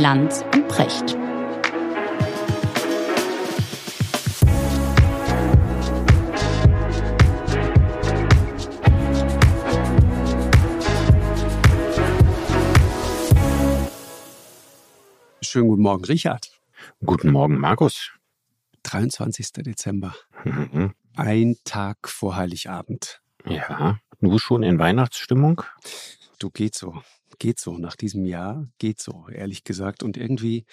Lanz und Precht. Schönen guten Morgen, Richard. Guten Morgen, Markus. 23. Dezember. Mhm. Ein Tag vor Heiligabend. Ja, du schon in Weihnachtsstimmung? Du geht so. Geht so. Nach diesem Jahr geht so, ehrlich gesagt. Und irgendwie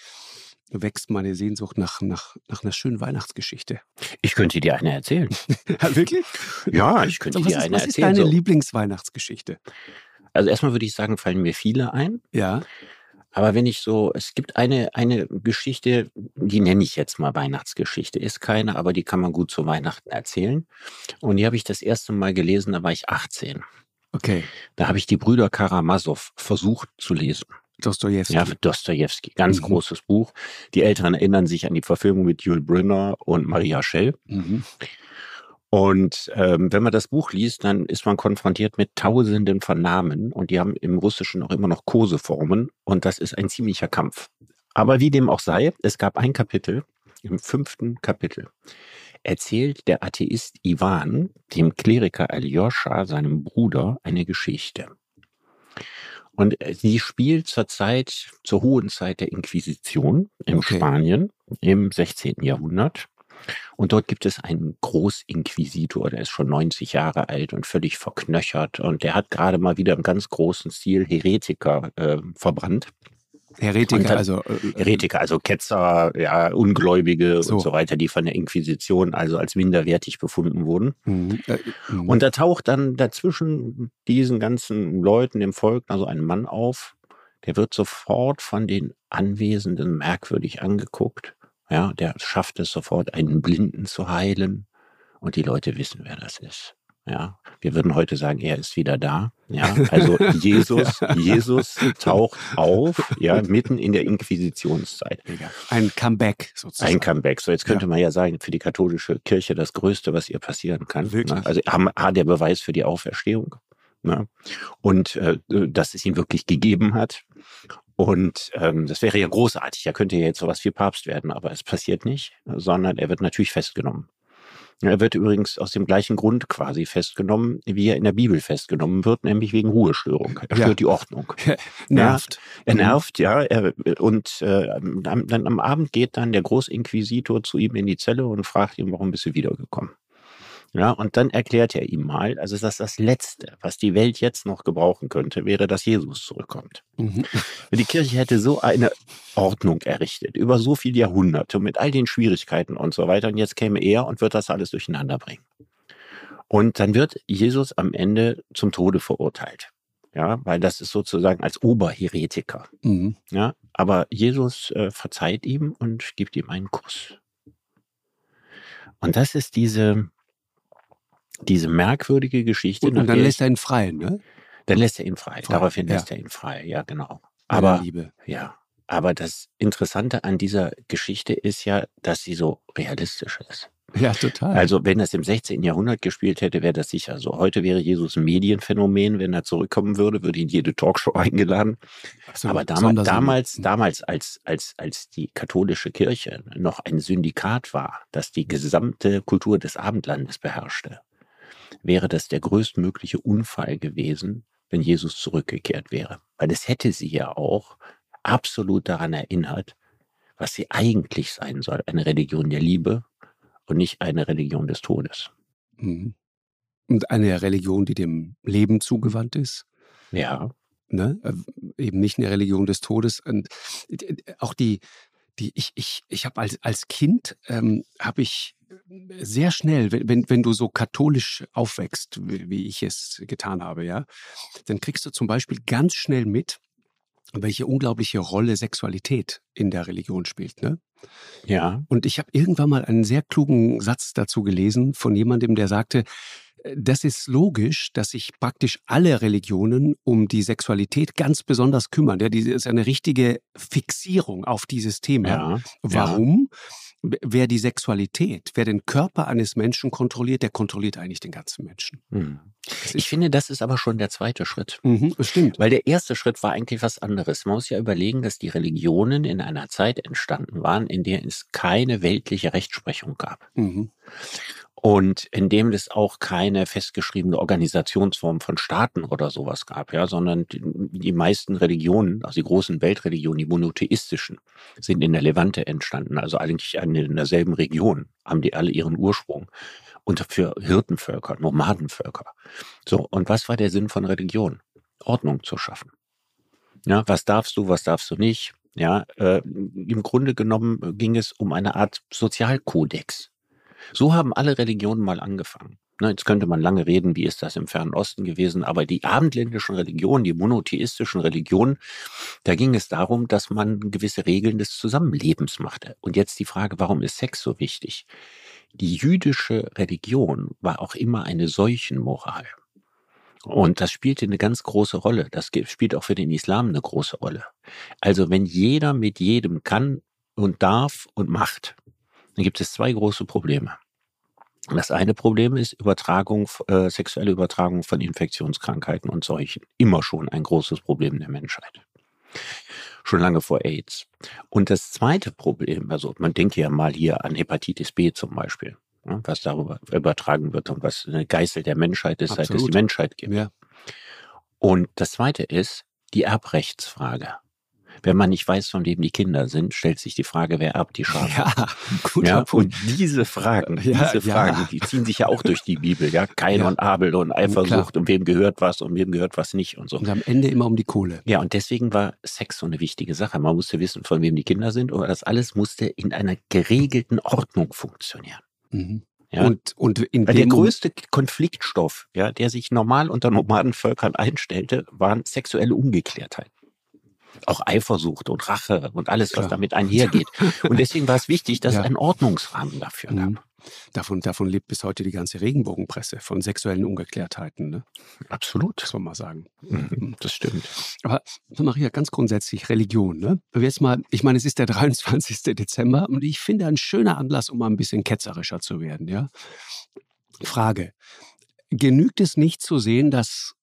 wächst meine Sehnsucht nach, nach, nach einer schönen Weihnachtsgeschichte. Ich könnte dir eine erzählen. Ja, wirklich? Ja, ich könnte So, was dir ist, eine was ist erzählen. deine So. Lieblingsweihnachtsgeschichte? Also erstmal würde ich sagen, fallen mir viele ein. Ja. Aber wenn ich so, es gibt eine, eine Geschichte, die nenne ich jetzt mal Weihnachtsgeschichte. Ist keine, aber die kann man gut zu Weihnachten erzählen. Und die habe ich das erste Mal gelesen, da war ich 18. Okay. Da habe ich die Brüder Karamasow versucht zu lesen. Dostojewski. Ja, Dostoevsky, ganz Mhm. großes Buch. Die Älteren erinnern sich an die Verfilmung mit Jules Brynner und Maria Schell. Mhm. Und ähm, wenn man das Buch liest, dann ist man konfrontiert mit Tausenden von Namen und die haben im Russischen auch immer noch Koseformen und das ist ein ziemlicher Kampf. Aber wie dem auch sei, es gab ein Kapitel, im fünften Kapitel, erzählt der Atheist Ivan dem Kleriker Aljoscha, seinem Bruder, eine Geschichte. Und äh, sie spielt zur Zeit, zur hohen Zeit der Inquisition in Okay. Spanien im 16. Jahrhundert. Und dort gibt es einen Großinquisitor, der ist schon 90 Jahre alt und völlig verknöchert. Und der hat gerade mal wieder im ganz großen Stil Heretiker äh, verbrannt. Heretiker, dann- also. äh, Heretiker, also Ketzer, ja, Ungläubige So. und so weiter, die von der Inquisition also als minderwertig befunden wurden. Mhm. Äh, mhm. Und da taucht dann dazwischen diesen ganzen Leuten im Volk also ein Mann auf, der wird sofort von den Anwesenden merkwürdig angeguckt. Ja, der schafft es sofort, einen Blinden zu heilen. Und die Leute wissen, wer das ist. Ja, wir würden heute sagen, er ist wieder da. Ja, also Jesus, Jesus taucht auf, ja, mitten in der Inquisitionszeit. Ein Comeback sozusagen. Ein Comeback. So, jetzt könnte Ja. man ja sagen, für die katholische Kirche das Größte, was ihr passieren kann. Wirklich? Ne? Also haben- A, der Beweis für die Auferstehung. Ne? Und äh, dass es ihn wirklich gegeben hat. Und ähm, das wäre ja großartig. Er könnte ja jetzt sowas wie Papst werden, aber es passiert nicht, sondern er wird natürlich festgenommen. Er wird übrigens aus dem gleichen Grund quasi festgenommen, wie er in der Bibel festgenommen wird, nämlich wegen Ruhestörung. Er Ja. stört die Ordnung. Nervt. Er Mhm. nervt, ja. Er, und äh, am- dann am Abend geht dann der Großinquisitor zu ihm in die Zelle und fragt ihn, warum bist du wiedergekommen? Ja, und dann erklärt er ihm mal, also dass das Letzte, was die Welt jetzt noch gebrauchen könnte, wäre, dass Jesus zurückkommt. Mhm. Die Kirche hätte so eine Ordnung errichtet, über so viele Jahrhunderte, mit all den Schwierigkeiten und so weiter. Und jetzt käme er und wird das alles durcheinander bringen. Und dann wird Jesus am Ende zum Tode verurteilt. Ja, weil das ist sozusagen als Oberheretiker. Mhm. Ja, aber Jesus äh, verzeiht ihm und gibt ihm einen Kuss. Und das ist diese, diese merkwürdige Geschichte. Und, und dann lässt er ihn frei, ne? dann lässt er ihn frei. Frei, Daraufhin ja. lässt er ihn frei, ja, genau. Aber Liebe. ja, aber das Interessante an dieser Geschichte ist ja, dass sie so realistisch ist. Ja, total. Also wenn das im 16. Jahrhundert gespielt hätte, wäre das sicher so. Heute wäre Jesus ein Medienphänomen. Wenn er zurückkommen würde, würde ihn jede Talkshow eingeladen. So Aber eine damals, damals, damals als, als, als die katholische Kirche noch ein Syndikat war, das die gesamte Kultur des Abendlandes beherrschte, wäre das der größtmögliche Unfall gewesen, wenn Jesus zurückgekehrt wäre. Weil es hätte sie ja auch absolut daran erinnert, was sie eigentlich sein soll, eine Religion der Liebe und nicht eine Religion des Todes. Mhm. Und eine Religion, die dem Leben zugewandt ist. Ja, ne? Äh, eben nicht eine Religion des Todes. Und äh, auch die, die ich, ich, ich habe als, als Kind, ähm, habe ich sehr schnell, wenn, wenn, wenn du so katholisch aufwächst, wie, wie ich es getan habe, ja, dann kriegst du zum Beispiel ganz schnell mit, welche unglaubliche Rolle Sexualität in der Religion spielt. Ne? ja, Und ich habe irgendwann mal einen sehr klugen Satz dazu gelesen von jemandem, der sagte, das ist logisch, dass sich praktisch alle Religionen um die Sexualität ganz besonders kümmern. Ja, diese ist eine richtige Fixierung auf dieses Thema. Ja, Warum? Wer die Sexualität, wer den Körper eines Menschen kontrolliert, der kontrolliert eigentlich den ganzen Menschen. Hm. Ich finde, das ist aber schon der zweite Schritt. Mhm, das stimmt. Weil der erste Schritt war eigentlich was anderes. Man muss ja überlegen, dass die Religionen in einer Zeit entstanden waren, in der es keine weltliche Rechtsprechung gab. Mhm. Und in dem es auch keine festgeschriebene Organisationsform von Staaten oder sowas gab, ja, sondern die, die meisten Religionen, also die großen Weltreligionen, die monotheistischen, sind in der Levante entstanden, also eigentlich in derselben Region, haben die alle ihren Ursprung. Und für Hirtenvölker, Nomadenvölker. So, und was war der Sinn von Religion? Ordnung zu schaffen. Ja, was darfst du, was darfst du nicht? Ja, äh, im Grunde genommen ging es um eine Art Sozialkodex. So haben alle Religionen mal angefangen. Ne, jetzt könnte man lange reden, wie ist das im Fernen Osten gewesen, aber die abendländischen Religionen, die monotheistischen Religionen, da ging es darum, dass man gewisse Regeln des Zusammenlebens machte. Und jetzt die Frage, warum ist Sex so wichtig? Die jüdische Religion war auch immer eine Seuchenmoral. Und das spielte eine ganz große Rolle. Das spielt auch für den Islam eine große Rolle. Also wenn jeder mit jedem kann und darf und macht, dann gibt es zwei große Probleme. Das eine Problem ist Übertragung, äh, sexuelle Übertragung von Infektionskrankheiten und Seuchen. Immer schon ein großes Problem der Menschheit. Schon lange vor AIDS. Und das zweite Problem, also man denke ja mal hier an Hepatitis B zum Beispiel, ne, was darüber übertragen wird und was eine Geißel der Menschheit ist, Absolut. seit es die Menschheit gibt. Ja. Und das zweite ist die Erbrechtsfrage. Wenn man nicht weiß, von wem die Kinder sind, stellt sich die Frage, wer erbt die Schafe. Ja, guter Ja, Punkt. und diese Fragen, Ja, diese ja. Fragen, die ziehen sich ja auch durch die Bibel, ja. Kain Ja. und Abel und Eifersucht und wem gehört was und wem gehört was nicht und so. Und am Ende immer um die Kohle. Ja, und deswegen war Sex so eine wichtige Sache. Man musste wissen, von wem die Kinder sind, aber das alles musste in einer geregelten Ordnung funktionieren. Mhm. Ja. Und, und in Weil der größte Konfliktstoff, ja, der sich normal unter Nomadenvölkern einstellte, waren sexuelle Ungeklärtheit. Auch Eifersucht und Rache und alles, was Klar. damit einhergeht. Und deswegen war es wichtig, dass Ja. es einen Ordnungsrahmen dafür gab. Mhm. Davon, davon lebt bis heute die ganze Regenbogenpresse, von sexuellen Ungeklärtheiten, ne? Absolut. muss man mal sagen. Mhm, Das stimmt. Aber Maria, ganz grundsätzlich Religion, ne? Jetzt mal, ich meine, es ist der 23. Dezember und ich finde ein schöner Anlass, um mal ein bisschen ketzerischer zu werden, ja? Frage. Genügt es nicht zu sehen, dass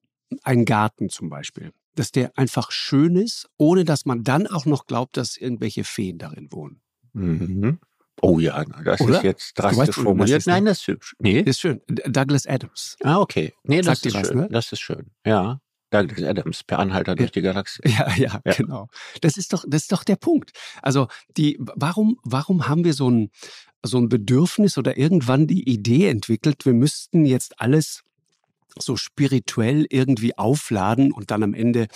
ein Garten zum Beispiel, dass der einfach schön ist, ohne dass man dann auch noch glaubt, dass irgendwelche Feen darin wohnen? Mhm. Oh ja, das Oder? ist jetzt drastisch weißt, das formuliert. ne? Nein, das ist hübsch. Nee. Ist schön. Douglas Adams. Ah, okay. Nee, das Sagt ist was, schön. ne? Das ist schön. Ja. Douglas Adams, per Anhalter durch die Galaxie. Ja, ja, Ja. genau. Das ist doch, das ist doch der Punkt. Also die, warum, warum haben wir so ein, so ein Bedürfnis oder irgendwann die Idee entwickelt, wir müssten jetzt alles so spirituell irgendwie aufladen und dann am Ende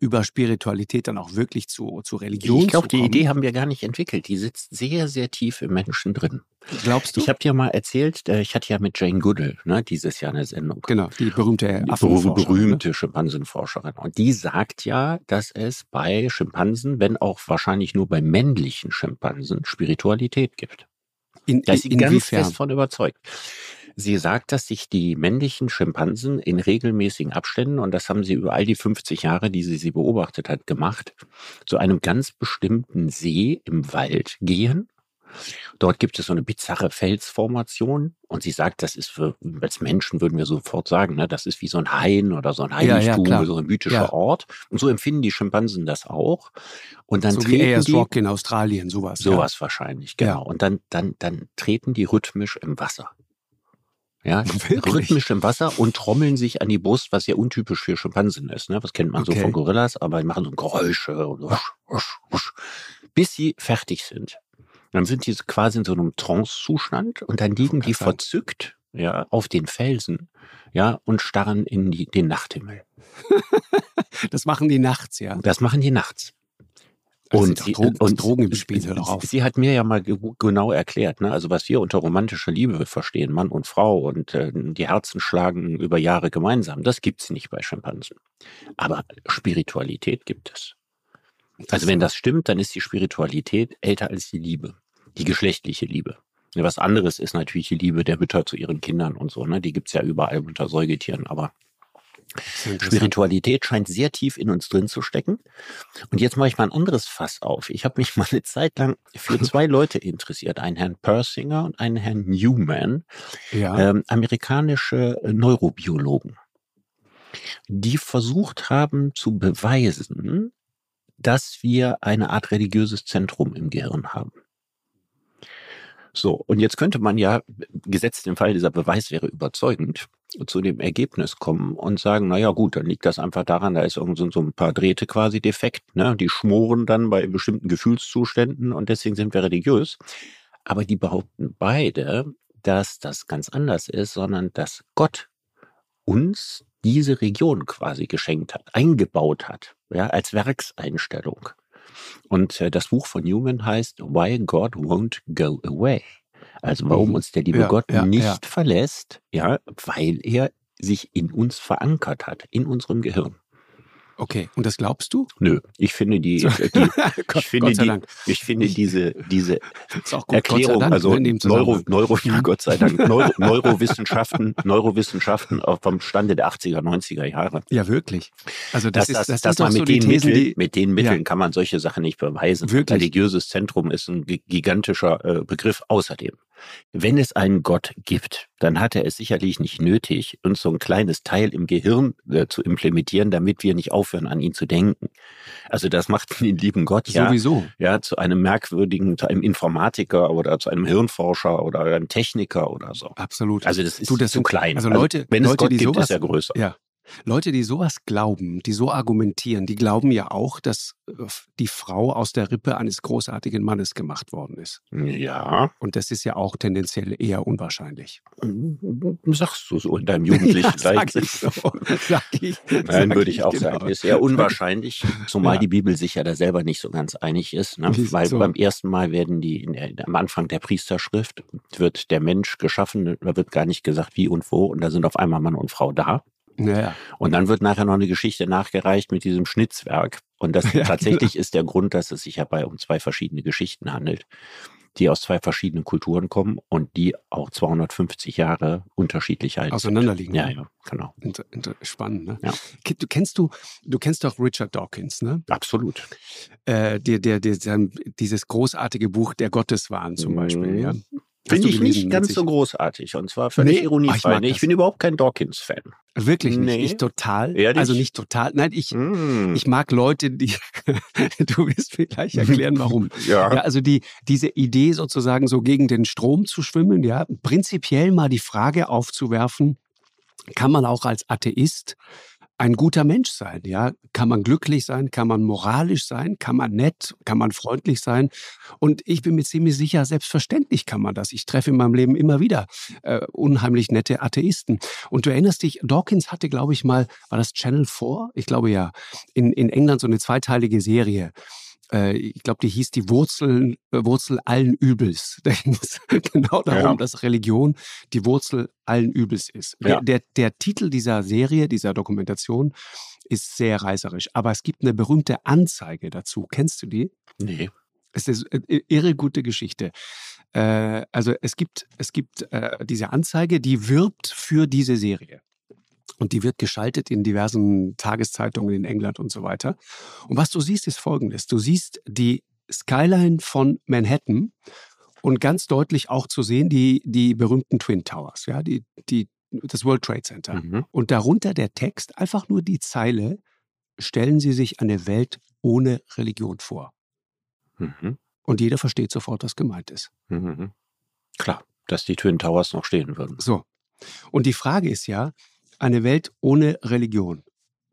über Spiritualität dann auch wirklich zu, zu Religion Ich glaube, die? Idee haben wir gar nicht entwickelt. Die sitzt sehr, sehr tief im Menschen drin. Glaubst du? Ich habe dir mal erzählt, äh, ich hatte ja mit Jane Goodall ne, dieses Jahr eine Sendung. genau, die berühmte Die Affenforscherin, ne? berühmte Schimpansenforscherin. Und die sagt ja, dass es bei Schimpansen, wenn auch wahrscheinlich nur bei männlichen Schimpansen, Spiritualität gibt. In, Da ist sie ganz fest von überzeugt. Sie sagt, dass sich die männlichen Schimpansen in regelmäßigen Abständen, und das haben sie über all die 50 Jahre, die sie sie beobachtet hat, gemacht, zu einem ganz bestimmten See im Wald gehen. Dort gibt es so eine bizarre Felsformation und sie sagt, das ist für, als Menschen würden wir sofort sagen, ne, das ist wie so ein Hain oder so ein Ja, ja, Heiligtum, klar. so ein mythischer Ja. Ort. Und so empfinden die Schimpansen das auch. Und dann so wie treten Ayers die, Rock in Australien, sowas. Sowas wahrscheinlich, genau. Und dann, dann, dann treten die rhythmisch im Wasser. Ja, Wirklich? rhythmisch im Wasser und trommeln sich an die Brust, was ja untypisch für Schimpansen ist. Ne? Was kennt man so Okay. von Gorillas, aber die machen so Geräusche und wusch, wusch, wusch, bis sie fertig sind. Dann sind die quasi in so einem Trance-Zustand und dann liegen die verzückt ja, auf den Felsen ja, und starren in die, den Nachthimmel. Das machen die nachts, ja. Das machen die nachts. Also doch Drogen- und Drogen im Spiel, hör doch auf. Sie hat mir ja mal ge- genau erklärt, ne? also was wir unter romantischer Liebe verstehen, Mann und Frau und äh, die Herzen schlagen über Jahre gemeinsam, das gibt's nicht bei Schimpansen. Aber Spiritualität gibt es. Also wenn das stimmt, dann ist die Spiritualität älter als die Liebe, die geschlechtliche Liebe. Was anderes ist natürlich die Liebe der Mütter zu ihren Kindern und so. Ne? Die gibt's ja überall unter Säugetieren, aber Spiritualität scheint sehr tief in uns drin zu stecken. Und jetzt mache ich mal ein anderes Fass auf. Ich habe mich mal eine Zeit lang für zwei Leute interessiert, einen Herrn Persinger und einen Herrn Newman, Ja. ähm, amerikanische äh, Neurobiologen, die versucht haben zu beweisen, dass wir eine Art religiöses Zentrum im Gehirn haben. So, und jetzt könnte man ja, gesetzt im Fall dieser Beweis wäre überzeugend, zu dem Ergebnis kommen und sagen, na ja gut, dann liegt das einfach daran, da ist irgend so so ein paar Drähte quasi defekt, ne? Die schmoren dann bei bestimmten Gefühlszuständen und deswegen sind wir religiös. Aber die behaupten beide, dass das ganz anders ist, sondern dass Gott uns diese Region quasi geschenkt hat, eingebaut hat, ja, als Werkseinstellung. Und äh, das Buch von Newman heißt Why God Won't Go Away. Also warum Mhm. uns der liebe Ja, Gott ja, nicht ja. verlässt, ja, weil er sich in uns verankert hat, in unserem Gehirn. Okay, und das glaubst du? Nö, ich finde die, So. die Gott, ich finde die, ich finde diese, diese gut, Erklärung, Dank, also ne, Neuro. Neuro, ja, Gott sei Dank, Neuro, Neurowissenschaften, Neurowissenschaften vom Stande der 80er, 90er Jahre. Ja, wirklich. Also das Dass, ist, das, das dass ist so mit die den, Thesen, Mitteln, die, mit den Mitteln Ja. kann man solche Sachen nicht beweisen. Wirklich. Religiöses Zentrum ist ein gi- gigantischer äh, Begriff außerdem. Wenn es einen Gott gibt, dann hat er es sicherlich nicht nötig, uns so ein kleines Teil im Gehirn äh, zu implementieren, damit wir nicht aufhören, an ihn zu denken. Also das macht den lieben Gott ja sowieso. ja, zu einem merkwürdigen, zu einem Informatiker oder zu einem Hirnforscher oder einem Techniker oder so. Absolut. Also das ist Du, das zu sind- klein. also Leute- wenn es Leute, Gott die gibt, sowas- ist er größer. Ja. Leute, die sowas glauben, die so argumentieren, die glauben ja auch, dass äh, die Frau aus der Rippe eines großartigen Mannes gemacht worden ist. Ja, Und das ist ja auch tendenziell eher unwahrscheinlich. sagst du so in deinem jugendlichen ja, sag ich so. Sag ich. Nein, sag würde ich auch genau. sagen. Ist eher unwahrscheinlich, zumal Ja. die Bibel sich ja da selber nicht so ganz einig ist. Ne? Weil so. beim ersten Mal werden die, der, am Anfang der Priesterschrift wird der Mensch geschaffen, da wird gar nicht gesagt wie und wo und da sind auf einmal Mann und Frau da. Naja, Und dann wird nachher noch eine Geschichte nachgereicht mit diesem Schnitzwerk. Und das Ja, tatsächlich ist der Grund, dass es sich hierbei um zwei verschiedene Geschichten handelt, die aus zwei verschiedenen Kulturen kommen und die auch 250 Jahre unterschiedlich alt sind. auseinanderliegen. Ja, ja, genau. Inter, inter, spannend, ne? Ja. Du kennst du, du kennst doch Richard Dawkins, ne? Absolut. Äh, der, der, der, sein- dieses großartige Buch Der Gotteswahn zum Beispiel, Mhm. ja. Finde ich gelesen, nicht ganz witzig? so großartig. Und zwar völlig Nee? Ah, ich ironiefrei. mag nee, ich das. bin überhaupt kein Dawkins-Fan. Wirklich nicht. Nee. Ich total. Ehrlich? Also nicht total. Nein, ich, Mm. ich mag Leute, die, du wirst mir gleich erklären, warum. ja. Ja, also die, diese Idee sozusagen so gegen den Strom zu schwimmen, ja, prinzipiell mal die Frage aufzuwerfen, kann man auch als Atheist ein guter Mensch sein, ja? Kann man glücklich sein? Kann man moralisch sein? Kann man nett? Kann man freundlich sein? Und ich bin mir ziemlich sicher, selbstverständlich kann man das. Ich treffe in meinem Leben immer wieder äh, unheimlich nette Atheisten. Und du erinnerst dich, Dawkins hatte, glaube ich mal, war das Channel 4? Ich glaube ja, in, in England so eine zweiteilige Serie äh, ich glaube, die hieß die Wurzeln, äh, Wurzel allen Übels. Da ging es genau darum, Ja. dass Religion die Wurzel allen Übels ist. Ja. Der, der, der Titel dieser Serie, dieser Dokumentation, ist sehr reißerisch. Aber es gibt eine berühmte Anzeige dazu. Kennst du die? Nee. Es ist eine irre gute Geschichte. Äh, also es gibt, es gibt äh, diese Anzeige, die wirbt für diese Serie. Und die wird geschaltet in diversen Tageszeitungen in England und so weiter. Und was du siehst, ist folgendes. Du siehst die Skyline von Manhattan und ganz deutlich auch zu sehen die, die berühmten Twin Towers, ja, die, die, das World Trade Center. Mhm. Und darunter der Text, einfach nur die Zeile, stellen Sie sich eine Welt ohne Religion vor. Mhm. Und jeder versteht sofort, was gemeint ist. Mhm. Klar, dass die Twin Towers noch stehen würden. So. Und die Frage ist ja, eine Welt ohne Religion.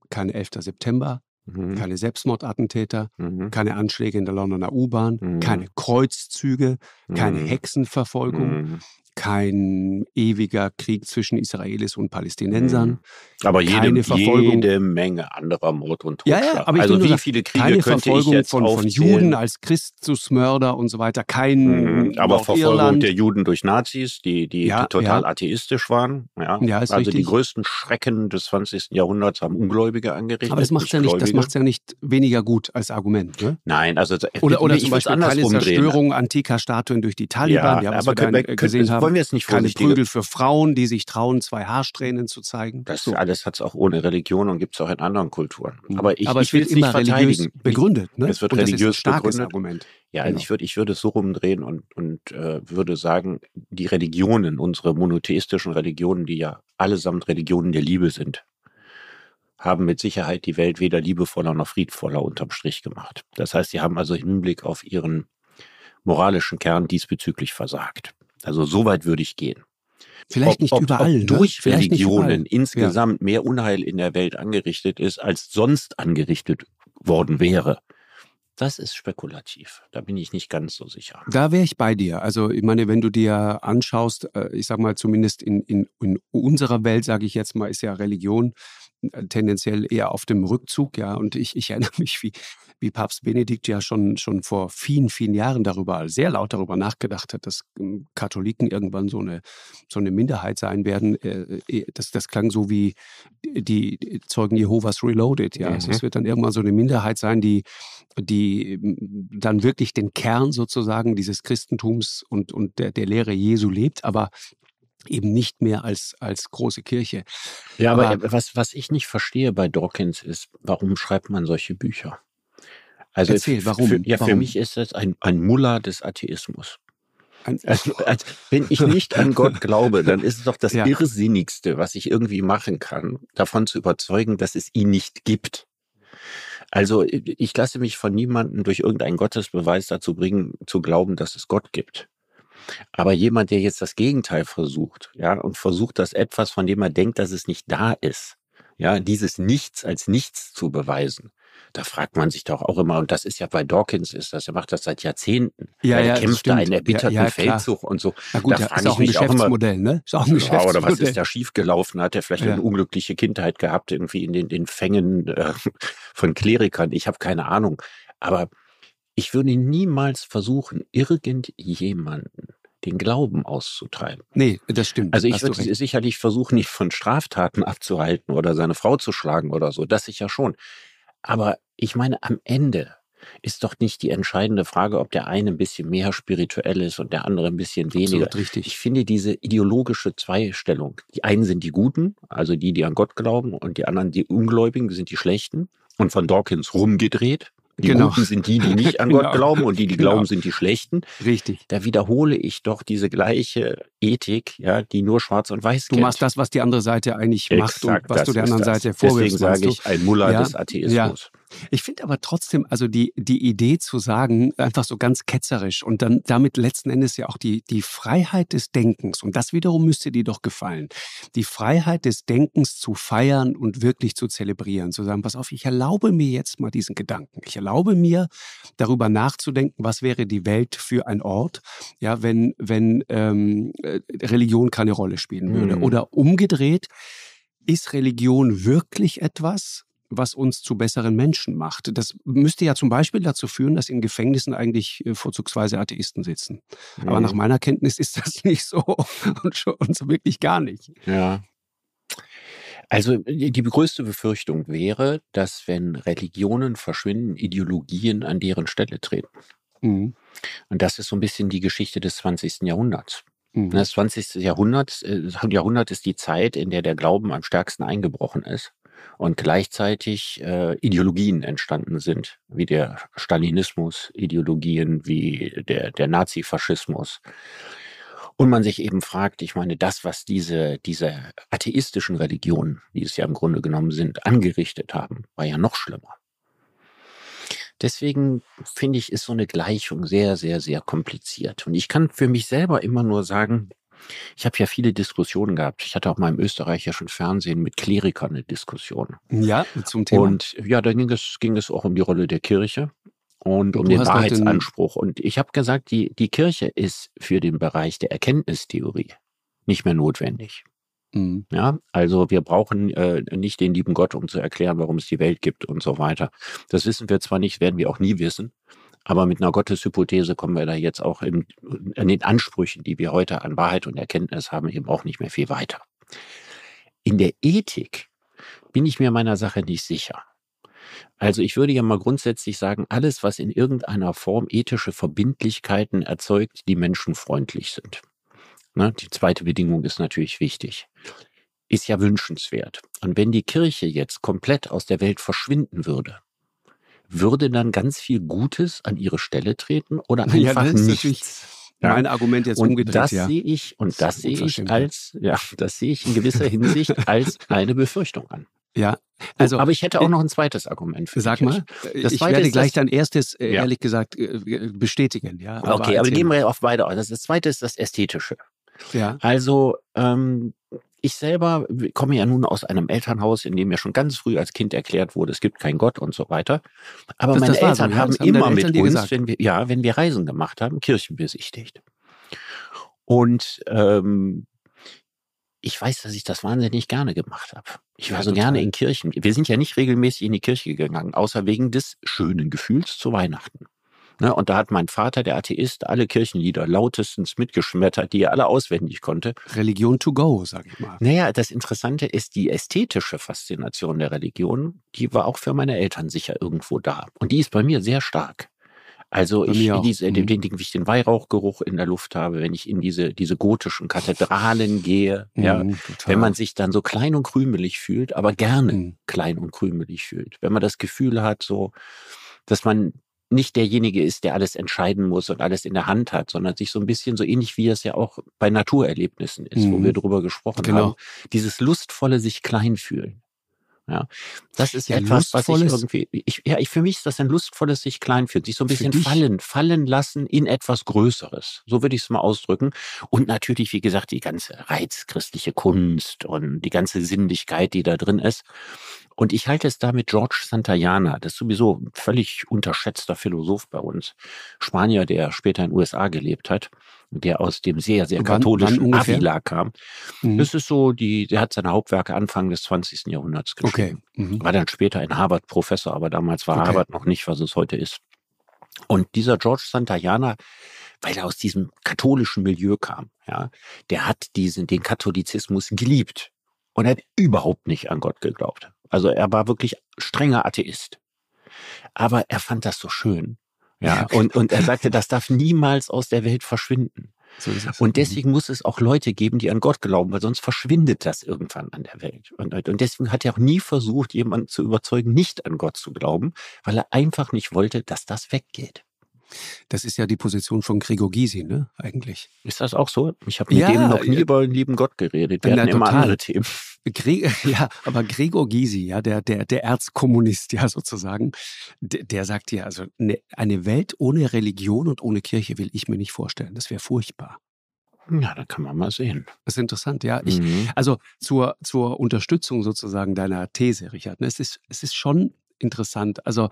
Keine 11. September, Mhm. keine Selbstmordattentäter, Mhm. keine Anschläge in der Londoner U-Bahn, Mhm. keine Kreuzzüge, keine Mhm. Hexenverfolgung, Mhm. Kein ewiger Krieg zwischen Israelis und Palästinensern. Mhm. Aber jede, jede Menge anderer Mord und Ja, Totschlag. ja, aber ich also nur wie sagen, viele Kriege keine könnte ich Verfolgung jetzt von, von? Juden als Christusmörder und so weiter, kein Mhm, Aber Verfolgung Nordirland. der Juden durch Nazis, die, die, Ja, die total ja. atheistisch waren. Ja, Ja, also die richtig. größten Schrecken des 20. Jahrhunderts haben Ungläubige angerichtet. Aber das macht nicht ja nicht, das Gläubige. macht's ja nicht weniger gut als Argument. Ne? Nein, also Oder, oder ich zum Beispiel keine. Zerstörung antiker Statuen durch die Taliban, ja, was aber wir äh, gesehen können, haben. wollen wir jetzt nicht Keine Prügel für Frauen, die sich trauen, zwei Haarsträhnen zu zeigen. Das So. alles hat es auch ohne Religion und gibt es auch in anderen Kulturen. Mhm. Aber ich, Aber ich es will es nicht religiös verteidigen. begründet. Ne? Es wird und das ist ein religiös starkes begründet. Argument. Ja, Genau. ich würde ich würde es so rumdrehen und, und äh, würde sagen, die Religionen, unsere monotheistischen Religionen, die ja allesamt Religionen der Liebe sind, haben mit Sicherheit die Welt weder liebevoller noch friedvoller unterm Strich gemacht. Das heißt, sie haben also im Hinblick auf ihren moralischen Kern diesbezüglich versagt. Also so weit würde ich gehen. Vielleicht ob, nicht ob, überall. Ob ne? durch Vielleicht nicht Religionen insgesamt mehr Unheil in der Welt angerichtet ist, als sonst angerichtet worden wäre. Das ist spekulativ. Da bin ich nicht ganz so sicher. Da wäre ich bei dir. Also ich meine, wenn du dir anschaust, äh, ich sag mal zumindest in, in, in unserer Welt, sage ich jetzt mal, ist ja Religion tendenziell eher auf dem Rückzug, ja. Und ich, ich erinnere mich, wie, wie Papst Benedikt ja schon, schon vor vielen, vielen Jahren darüber, sehr laut darüber nachgedacht hat, dass ähm, Katholiken irgendwann so eine, so eine Minderheit sein werden. Äh, äh, Das, das klang so wie die, Zeugen Jehovas Reloaded, ja. Also Mhm. es wird dann irgendwann so eine Minderheit sein, die, die ähm, dann wirklich den Kern sozusagen dieses Christentums und, und der, der Lehre Jesu lebt, aber eben nicht mehr als, als große Kirche. Ja, aber, Aber- was, was ich nicht verstehe bei Dawkins ist, warum schreibt man solche Bücher? Also Erzähl, warum? Für, ja, für Warum? mich ist das ein, ein Muller des Atheismus. Also, als, wenn ich nicht an Gott glaube, dann ist es doch das Ja. Irrsinnigste, was ich irgendwie machen kann, davon zu überzeugen, dass es ihn nicht gibt. Also ich lasse mich von niemandem durch irgendeinen Gottesbeweis dazu bringen, zu glauben, dass es Gott gibt. Aber jemand, der jetzt das Gegenteil versucht, ja, und versucht, das etwas, von dem er denkt, dass es nicht da ist, ja, dieses Nichts als Nichts zu beweisen, da fragt man sich doch auch immer, und das ist ja bei Dawkins ist das, er macht das seit Jahrzehnten. Ja, er ja, kämpft da einen erbitterten Ja, ja. Feldzug und so. na gut, da ja, frage ist ich auch ein mich auch immer- Geschäftsmodell, ne? Ist auch ein Ja, Geschäftsmodell. oder was ist da schiefgelaufen? Hat er vielleicht eine unglückliche Kindheit gehabt, irgendwie in den, den Fängen äh, von Klerikern? Ich habe keine Ahnung. Aber ich würde niemals versuchen, irgendjemanden den Glauben auszutreiben. Nee, das stimmt. Also ich würde sicherlich versuchen, ihn von Straftaten abzuhalten oder seine Frau zu schlagen oder so. Das sicher schon. Aber ich meine, am Ende ist doch nicht die entscheidende Frage, ob der eine ein bisschen mehr spirituell ist und der andere ein bisschen weniger. Absolut richtig. Ich finde diese ideologische Zweistellung, die einen sind die Guten, also die, die an Gott glauben, und die anderen, die Ungläubigen, sind die Schlechten. Und von Dawkins rumgedreht. Die Genau. Guten sind die, die nicht an Genau. Gott glauben, und die, die Genau. glauben, sind die Schlechten. Richtig. Da wiederhole ich doch diese gleiche Ethik, ja, die nur Schwarz und Weiß Du kennt. machst das, was die andere Seite eigentlich macht Exakt, und was du der anderen das. Seite vorwirfst. Deswegen sage ich ein Muller Ja, des Atheismus. Ich finde aber trotzdem, also die, die Idee zu sagen, einfach so ganz ketzerisch und dann damit letzten Endes ja auch die, die Freiheit des Denkens, und das wiederum müsste dir doch gefallen, die Freiheit des Denkens zu feiern und wirklich zu zelebrieren, zu sagen, pass auf, ich erlaube mir jetzt mal diesen Gedanken. Ich erlaube mir, darüber nachzudenken, was wäre die Welt für ein Ort, ja, wenn, wenn ähm, äh, Religion keine Rolle spielen würde. Mhm. Oder umgedreht, ist Religion wirklich etwas, was uns zu besseren Menschen macht. Das müsste ja zum Beispiel dazu führen, dass in Gefängnissen eigentlich äh, vorzugsweise Atheisten sitzen. Aber Mhm. nach meiner Kenntnis ist das nicht so und, schon, so wirklich gar nicht. Ja. Also die die größte Befürchtung wäre, dass wenn Religionen verschwinden, Ideologien an deren Stelle treten. Mhm. Und das ist so ein bisschen die Geschichte des 20. Jahrhunderts. Mhm. Das 20. Jahrhundert, äh, Jahrhundert ist die Zeit, in der der Glauben am stärksten eingebrochen ist und gleichzeitig äh, Ideologien entstanden sind, wie der Stalinismus, Ideologien wie der, der Nazifaschismus. Und man sich eben fragt, ich meine, das, was diese, diese atheistischen Religionen, die es ja im Grunde genommen sind, angerichtet haben, war ja noch schlimmer. Deswegen finde ich, ist so eine Gleichung sehr, sehr, sehr kompliziert. Und ich kann für mich selber immer nur sagen, ich habe ja viele Diskussionen gehabt. Ich hatte auch mal im österreichischen Fernsehen mit Klerikern eine Diskussion. Ja, zum Thema. Und ja, da ging es, ging es auch um die Rolle der Kirche. und um den noch den- Wahrheitsanspruch. Und ich habe gesagt, die, die Kirche ist für den Bereich der Erkenntnistheorie nicht mehr notwendig. Mhm. Ja, also wir brauchen äh, nicht den lieben Gott, um zu erklären, warum es die Welt gibt und so weiter. Das wissen wir zwar nicht, werden wir auch nie wissen, aber mit einer Gotteshypothese kommen wir da jetzt auch in, in den Ansprüchen, die wir heute an Wahrheit und Erkenntnis haben, eben auch nicht mehr viel weiter. In der Ethik bin ich mir meiner Sache nicht sicher. Also ich würde ja mal grundsätzlich sagen, alles, was in irgendeiner Form ethische Verbindlichkeiten erzeugt, die menschenfreundlich sind. Ne? Die zweite Bedingung ist natürlich wichtig. Ist ja wünschenswert. Und wenn die Kirche jetzt komplett aus der Welt verschwinden würde, würde dann ganz viel Gutes an ihre Stelle treten oder Ja, einfach natürlich nichts? Mein Argument jetzt und umgedreht, das ja. sehe ich und Das das sehe ich als ja, das sehe ich in gewisser Hinsicht als eine Befürchtung an. Ja, Also, also aber ich hätte auch noch ein zweites Argument für sag mal, Kirche. Das ich Zweite werde ist gleich dein erstes, äh, Ja. ehrlich gesagt, äh, bestätigen. Ja, okay, aber erzähl gehen wir auf beide aus. Das, das zweite ist das Ästhetische. Ja, Also ähm, ich selber komme ja nun aus einem Elternhaus, in dem mir schon ganz früh als Kind erklärt wurde, es gibt keinen Gott und so weiter. Aber Das- meine das so, Eltern haben Das haben immer mit Eltern uns, wenn wir ja, wenn wir Reisen gemacht haben, Kirchen besichtigt. Und ähm, ich weiß, dass ich das wahnsinnig gerne gemacht habe. Ich war Ja, so gerne total. in Kirchen. Wir sind ja nicht regelmäßig in die Kirche gegangen, außer wegen des schönen Gefühls zu Weihnachten. Ne, und da hat mein Vater, der Atheist, alle Kirchenlieder lautestens mitgeschmettert, die er alle auswendig konnte. Religion to go, sag ich mal. Naja, das Interessante ist, die ästhetische Faszination der Religion, die war auch für meine Eltern sicher irgendwo da. Und die ist bei mir sehr stark. Also ich, diese, Mhm. den, den, ich den Weihrauchgeruch in der Luft habe, wenn ich in diese, diese gotischen Kathedralen gehe, ja, Mhm, total. wenn man sich dann so klein und krümelig fühlt, aber gerne Mhm. klein und krümelig fühlt. Wenn man das Gefühl hat, so, dass man nicht derjenige ist, der alles entscheiden muss und alles in der Hand hat, sondern sich so ein bisschen so ähnlich wie es ja auch bei Naturerlebnissen ist, wo Mhm. wir drüber gesprochen Genau. haben. Dieses lustvolle sich klein fühlen. Ja, das ist Ja, etwas, was ich irgendwie, ich, ja, ich, für mich ist das ein lustvolles sich klein fühlen, sich so ein bisschen fallen, fallen lassen in etwas Größeres. So würde ich es mal ausdrücken. Und natürlich, wie gesagt, die ganze reizchristliche Kunst und die ganze Sinnlichkeit, die da drin ist. Und ich halte es da mit George Santayana, das ist sowieso ein völlig unterschätzter Philosoph bei uns. Spanier, der später in den USA gelebt hat, der aus dem sehr, sehr Wann- wann katholischen ungefähr? Avila kam. Mhm. Das ist so, die, der hat seine Hauptwerke Anfang des 20. Jahrhunderts geschrieben. Okay. Mhm. War dann später ein Harvard-Professor, aber damals war Okay. Harvard noch nicht, was es heute ist. Und dieser George Santayana, weil er aus diesem katholischen Milieu kam, ja, der hat diesen, den Katholizismus geliebt und hat überhaupt nicht an Gott geglaubt. Also er war wirklich strenger Atheist. Aber er fand das so schön. Ja, und, und er sagte, das darf niemals aus der Welt verschwinden. So. Und Mhm. deswegen muss es auch Leute geben, die an Gott glauben, weil sonst verschwindet das irgendwann an der Welt. Und, und deswegen hat er auch nie versucht, jemanden zu überzeugen, nicht an Gott zu glauben, weil er einfach nicht wollte, dass das weggeht. Das ist ja die Position von Gregor Gysi, ne? Eigentlich. Ist das auch so? Ich habe mit Ja, dem noch nie ja. über den lieben Gott geredet. Wir Na, hatten immer total. andere Themen. Gre ja, aber Gregor Gysi, ja, der, der, der Erzkommunist, ja, sozusagen, der, der sagt ja, also ne, eine Welt ohne Religion und ohne Kirche will ich mir nicht vorstellen. Das wäre furchtbar. Ja, da kann man mal sehen. Das ist interessant, ja. Ich, Mhm. Also zur, zur Unterstützung sozusagen deiner These, Richard. ne, Es ist, es ist schon interessant. Also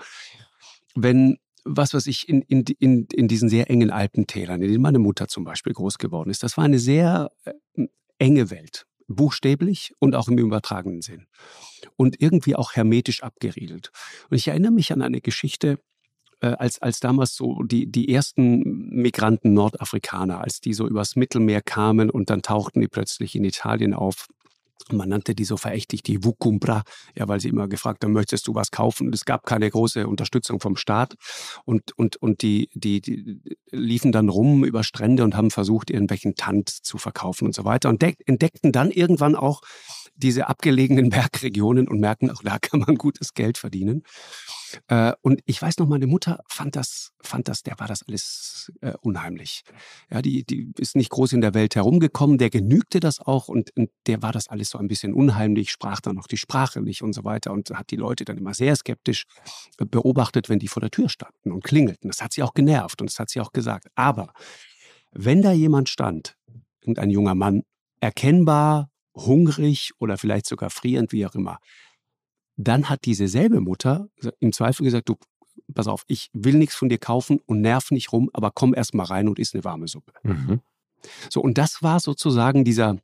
wenn, was weiß ich, in, in, in, in diesen sehr engen Alpentälern, in denen meine Mutter zum Beispiel groß geworden ist, das war eine sehr äh, enge Welt. Buchstäblich und auch im übertragenen Sinn. Und irgendwie auch hermetisch abgeriegelt. Und ich erinnere mich an eine Geschichte, äh, als, als damals so die, die ersten Migranten Nordafrikaner, als die so übers Mittelmeer kamen und dann tauchten die plötzlich in Italien auf. Man nannte die so verächtlich die Wukumbra, ja, weil sie immer gefragt haben, möchtest du was kaufen? Und es gab keine große Unterstützung vom Staat. Und, und, und die, die, die liefen dann rum über Strände und haben versucht, irgendwelchen Tand zu verkaufen und so weiter. Und entdeckten dann irgendwann auch diese abgelegenen Bergregionen und merken, auch da kann man gutes Geld verdienen. Äh, und ich weiß noch, meine Mutter fand das, fand das, der war das alles äh, unheimlich. Ja, die, die ist nicht groß in der Welt herumgekommen, der genügte das auch und, und der war das alles so ein bisschen unheimlich, sprach dann noch die Sprache nicht und so weiter und hat die Leute dann immer sehr skeptisch äh, beobachtet, wenn die vor der Tür standen und klingelten. Das hat sie auch genervt und das hat sie auch gesagt. Aber wenn da jemand stand, irgendein junger Mann, erkennbar hungrig oder vielleicht sogar frierend, wie auch immer, dann hat diese selbe Mutter im Zweifel gesagt, du pass auf, ich will nichts von dir kaufen und nerv nicht rum, aber komm erst mal rein und isst eine warme Suppe. Mhm. So, und das war sozusagen dieser,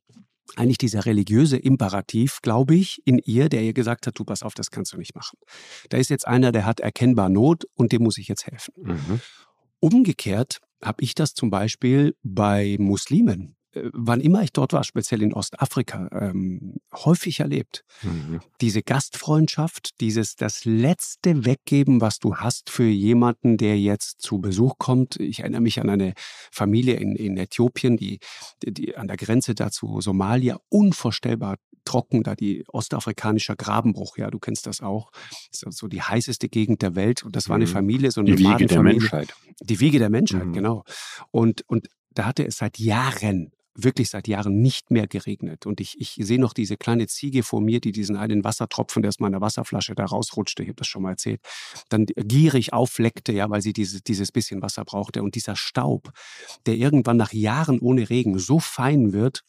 eigentlich dieser religiöse Imperativ, glaube ich, in ihr, der ihr gesagt hat, du pass auf, das kannst du nicht machen. Da ist jetzt einer, der hat erkennbar Not und dem muss ich jetzt helfen. Mhm. Umgekehrt habe ich das zum Beispiel bei Muslimen wann immer ich dort war, speziell in Ostafrika, ähm, häufig erlebt. Mhm. Diese Gastfreundschaft, dieses das letzte Weggeben, was du hast für jemanden, der jetzt zu Besuch kommt. Ich erinnere mich an eine Familie in, in Äthiopien, die, die, an der Grenze dazu Somalia unvorstellbar trocken, da die ostafrikanischer Grabenbruch, ja, du kennst das auch. Das ist so die heißeste Gegend der Welt. Und das war eine mhm. Familie, so eine Die Wiege der Menschheit. Die Wiege der Menschheit, mhm. genau. Und, und da hatte es seit Jahren wirklich seit Jahren nicht mehr geregnet. Und ich, ich sehe noch diese kleine Ziege vor mir, die diesen einen Wassertropfen, der aus meiner Wasserflasche da rausrutschte, ich habe das schon mal erzählt, dann gierig auffleckte, ja, weil sie diese, dieses bisschen Wasser brauchte. Und dieser Staub, der irgendwann nach Jahren ohne Regen so fein wird,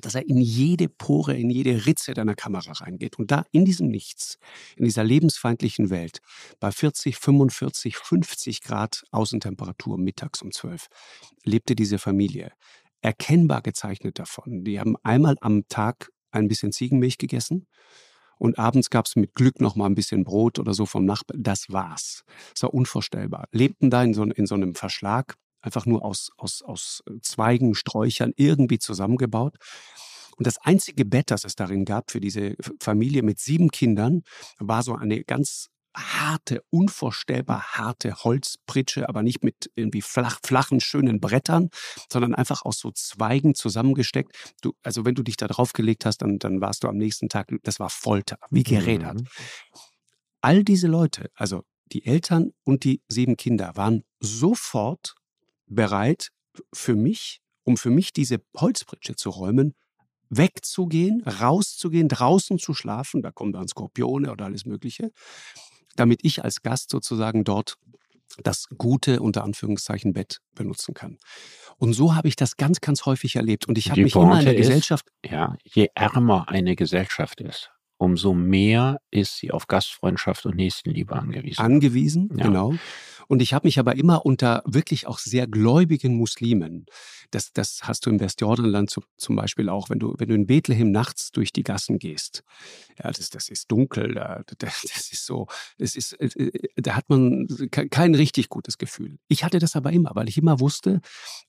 dass er in jede Pore, in jede Ritze deiner Kamera reingeht. Und da in diesem Nichts, in dieser lebensfeindlichen Welt, bei 40, 45, 50 Grad Außentemperatur mittags um 12, lebte diese Familie erkennbar gezeichnet davon. Die haben einmal am Tag ein bisschen Ziegenmilch gegessen und abends gab es mit Glück noch mal ein bisschen Brot oder so vom Nachbarn. Das war's. Das war unvorstellbar. Lebten da in so, in so einem Verschlag, einfach nur aus, aus, aus Zweigen, Sträuchern irgendwie zusammengebaut. Und das einzige Bett, das es darin gab für diese Familie mit sieben Kindern, war so eine ganz harte, unvorstellbar harte Holzpritsche, aber nicht mit irgendwie flach, flachen, schönen Brettern, sondern einfach aus so Zweigen zusammengesteckt. Du, also wenn du dich da drauf gelegt hast, dann, dann warst du am nächsten Tag, das war Folter, wie gerädert. Mhm. All diese Leute, also die Eltern und die sieben Kinder, waren sofort bereit für mich, um für mich diese Holzpritsche zu räumen, wegzugehen, rauszugehen, draußen zu schlafen, da kommen dann Skorpione oder alles Mögliche, damit ich als Gast sozusagen dort das gute, unter Anführungszeichen, Bett benutzen kann. Und so habe ich das ganz, ganz häufig erlebt. Und ich habe mich Pointe immer in der Gesellschaft. ja, je ärmer eine Gesellschaft ist, umso mehr ist sie auf Gastfreundschaft und Nächstenliebe angewiesen. Angewiesen, ja. genau. Und ich habe mich aber immer unter wirklich auch sehr gläubigen Muslimen, das, das hast du im Westjordanland zu, zum Beispiel auch, wenn du, wenn du in Bethlehem nachts durch die Gassen gehst, ja, das, das ist dunkel, da, das ist so, das ist, äh, äh, da hat man kein richtig gutes Gefühl. Ich hatte das aber immer, weil ich immer wusste,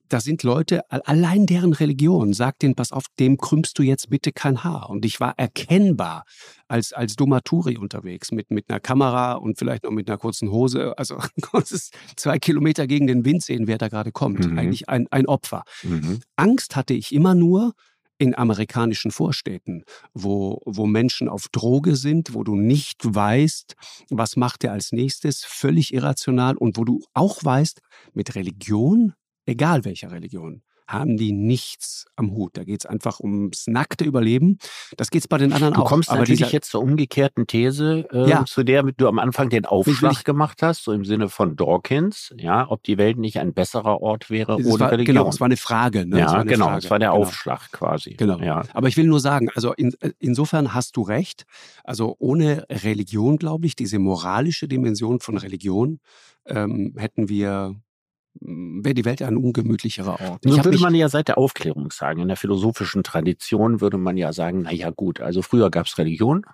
da sind Leute, allein deren Religion sagt denen, pass auf, dem krümmst du jetzt bitte kein Haar. Und ich war erkennbar als, als Domaturi unterwegs mit, mit einer Kamera und vielleicht noch mit einer kurzen Hose. Also zwei Kilometer gegen den Wind sehen, wer da gerade kommt. Mhm. Eigentlich ein, ein Opfer. Mhm. Angst hatte ich immer nur, in amerikanischen Vorstädten, wo, wo Menschen auf Droge sind, wo du nicht weißt, was macht er als nächstes, völlig irrational und wo du auch weißt, mit Religion egal welcher Religion, haben die nichts am Hut. Da geht es einfach ums nackte Überleben. Das geht es bei den anderen du auch. Du kommst aber natürlich jetzt zur umgekehrten These, äh, ja. zu der du am Anfang den Aufschlag gemacht hast, so im Sinne von Dawkins, ja, ob die Welt nicht ein besserer Ort wäre es ohne war, Religion. Genau, es war eine Frage. Ne? Ja, genau, Frage. es war der genau. Aufschlag quasi. Genau. Ja. Aber ich will nur sagen, also in, insofern hast du recht. Also ohne Religion, glaube ich, diese moralische Dimension von Religion ähm, hätten wir wäre die Welt ein ungemütlicherer Ort. Nun würde man ja seit der Aufklärung sagen, in der philosophischen Tradition würde man ja sagen, na ja gut, also früher gab es Religion,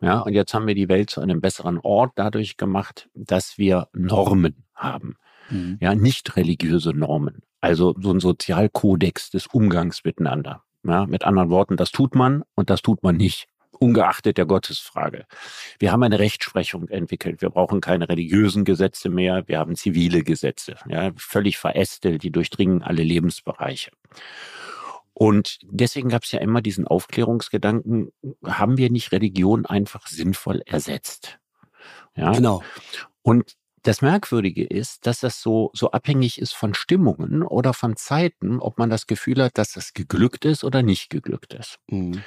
ja, und jetzt haben wir die Welt zu einem besseren Ort dadurch gemacht, dass wir Normen haben. Mhm. Ja, nicht religiöse Normen. Also so ein Sozialkodex des Umgangs miteinander. Ja, mit anderen Worten, das tut man und das tut man nicht ungeachtet der Gottesfrage. Wir haben eine Rechtsprechung entwickelt. Wir brauchen keine religiösen Gesetze mehr. Wir haben zivile Gesetze, ja, völlig verästelt, die durchdringen alle Lebensbereiche. Und deswegen gab es ja immer diesen Aufklärungsgedanken, haben wir nicht Religion einfach sinnvoll ersetzt? Ja. Genau. Und das Merkwürdige ist, dass das so, so abhängig ist von Stimmungen oder von Zeiten, ob man das Gefühl hat, dass das geglückt ist oder nicht geglückt ist. Mhm.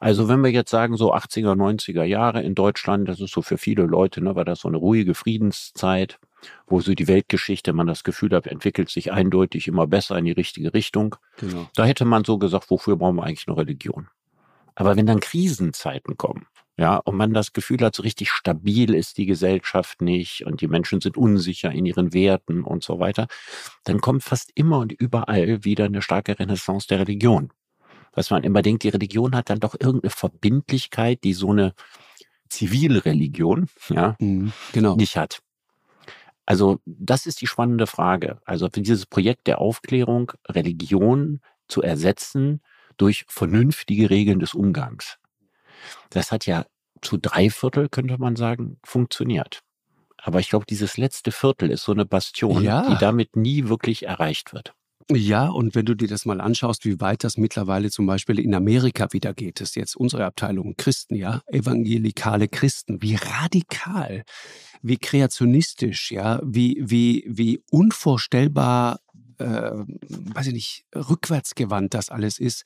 Also wenn wir jetzt sagen, so 80er, 90er Jahre in Deutschland, das ist so für viele Leute, ne, war das so eine ruhige Friedenszeit, wo so die Weltgeschichte, man das Gefühl hat, entwickelt sich eindeutig immer besser in die richtige Richtung. Genau. Da hätte man so gesagt, wofür brauchen wir eigentlich eine Religion? Aber wenn dann Krisenzeiten kommen, ja, und man das Gefühl hat, so richtig stabil ist die Gesellschaft nicht und die Menschen sind unsicher in ihren Werten und so weiter, dann kommt fast immer und überall wieder eine starke Renaissance der Religion. Was man immer denkt, die Religion hat dann doch irgendeine Verbindlichkeit, die so eine Zivilreligion, ja, mhm, genau. nicht hat. Also das ist die spannende Frage. Also für dieses Projekt der Aufklärung, Religion zu ersetzen durch vernünftige Regeln des Umgangs. Das hat ja zu drei Viertel, könnte man sagen, funktioniert. Aber ich glaube, dieses letzte Viertel ist so eine Bastion, ja. die damit nie wirklich erreicht wird. Ja, und wenn du dir das mal anschaust, wie weit das mittlerweile zum Beispiel in Amerika wieder geht, ist jetzt unsere Abteilung Christen, ja, evangelikale Christen, wie radikal, wie kreationistisch, ja, wie, wie, wie unvorstellbar, äh, weiß ich nicht, rückwärtsgewandt das alles ist.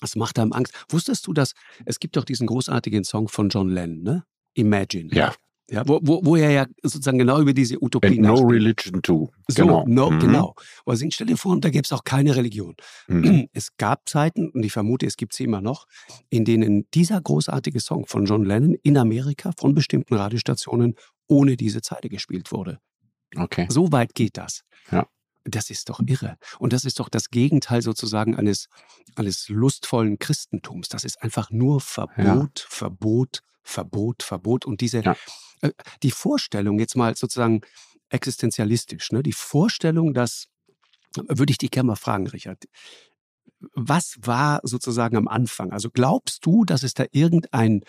Das macht einem Angst. Wusstest du, dass es gibt doch diesen großartigen Song von John Lennon, ne? Imagine. Ja. Ja, wo, wo, wo er ja sozusagen genau über diese Utopie And No Religion too. So, genau. No, mhm. genau. Wo er singt, stell dir vor, da gäbe es auch keine Religion. Mhm. Es gab Zeiten, und ich vermute, es gibt sie immer noch, in denen dieser großartige Song von John Lennon in Amerika von bestimmten Radiostationen ohne diese Zeile gespielt wurde. Okay. So weit geht das. Ja. Das ist doch irre. Und das ist doch das Gegenteil sozusagen eines, eines lustvollen Christentums. Das ist einfach nur Verbot, ja. Verbot, Verbot, Verbot. Und diese, ja. äh, die Vorstellung, jetzt mal sozusagen existenzialistisch, ne? die Vorstellung, dass, würde ich dich gerne mal fragen, Richard, was war sozusagen am Anfang? Also glaubst du, dass es da irgendein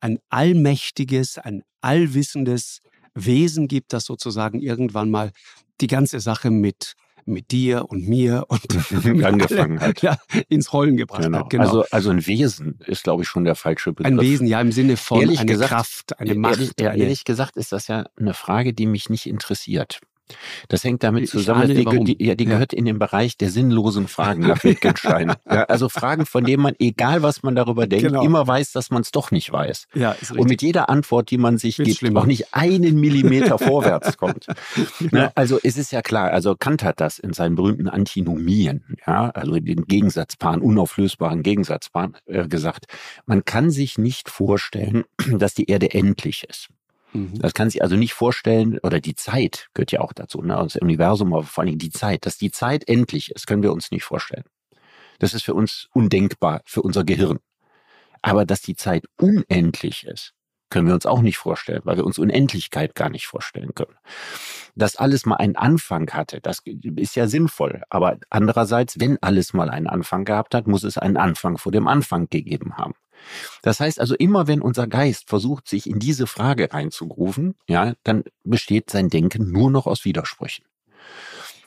ein allmächtiges, ein allwissendes Wesen gibt, das sozusagen irgendwann mal die ganze Sache mit mit dir und mir und angefangen hat. Ja, ins Rollen gebracht genau. hat. Genau. Also, also ein Wesen ist, glaube ich, schon der falsche Begriff. Ein Wesen, ja, im Sinne von ehrlich eine gesagt, Kraft, eine Macht. Ehrlich, eine ehrlich gesagt ist das ja eine Frage, die mich nicht interessiert. Das hängt damit zusammen, die, die, ja, die ja. gehört in den Bereich der sinnlosen Fragen nach Wittgenstein. ja, also Fragen, von denen man, egal was man darüber denkt, genau. immer weiß, dass man es doch nicht weiß. Ja, Und mit jeder Antwort, die man sich Wird gibt, schlimmer. auch nicht einen Millimeter vorwärts kommt. Ne? Also es ist ja klar, also Kant hat das in seinen berühmten Antinomien, ja, also den Gegensatzpaaren, unauflösbaren Gegensatzpaaren äh, gesagt, man kann sich nicht vorstellen, dass die Erde endlich ist. Mhm. Das kann sich also nicht vorstellen, oder die Zeit gehört ja auch dazu, ne? das Universum, aber vor allen Dingen die Zeit. Dass die Zeit endlich ist, können wir uns nicht vorstellen. Das ist für uns undenkbar, für unser Gehirn. Aber dass die Zeit unendlich ist, können wir uns auch nicht vorstellen, weil wir uns Unendlichkeit gar nicht vorstellen können. Dass alles mal einen Anfang hatte, das ist ja sinnvoll. Aber andererseits, wenn alles mal einen Anfang gehabt hat, muss es einen Anfang vor dem Anfang gegeben haben. Das heißt also, immer wenn unser Geist versucht, sich in diese Frage einzugrufen, ja, dann besteht sein Denken nur noch aus Widersprüchen.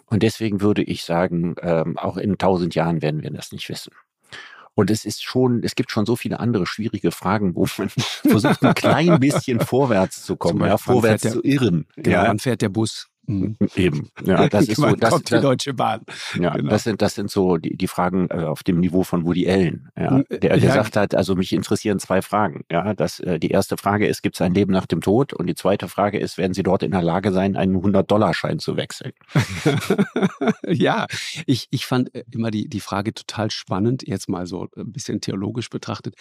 Und deswegen würde ich sagen, ähm, auch in tausend Jahren werden wir das nicht wissen. Und es ist schon, es gibt schon so viele andere schwierige Fragen, wo man versucht, ein klein bisschen vorwärts zu kommen, ja, vorwärts der, zu irren. Genau, ja. wann fährt der Bus? Mhm. Eben, ja, das ist so. Das, kommt die Deutsche Bahn. Ja, genau. das sind das sind so die, die Fragen äh, auf dem Niveau von Woody Allen, ja, der ja. gesagt hat, also mich interessieren zwei Fragen. Ja, das äh, die erste Frage ist, gibt es ein Leben nach dem Tod? Und die zweite Frage ist, werden Sie dort in der Lage sein, einen 100-Dollar-Schein zu wechseln? ja, ich ich fand äh, immer die die Frage total spannend, jetzt mal so ein bisschen theologisch betrachtet.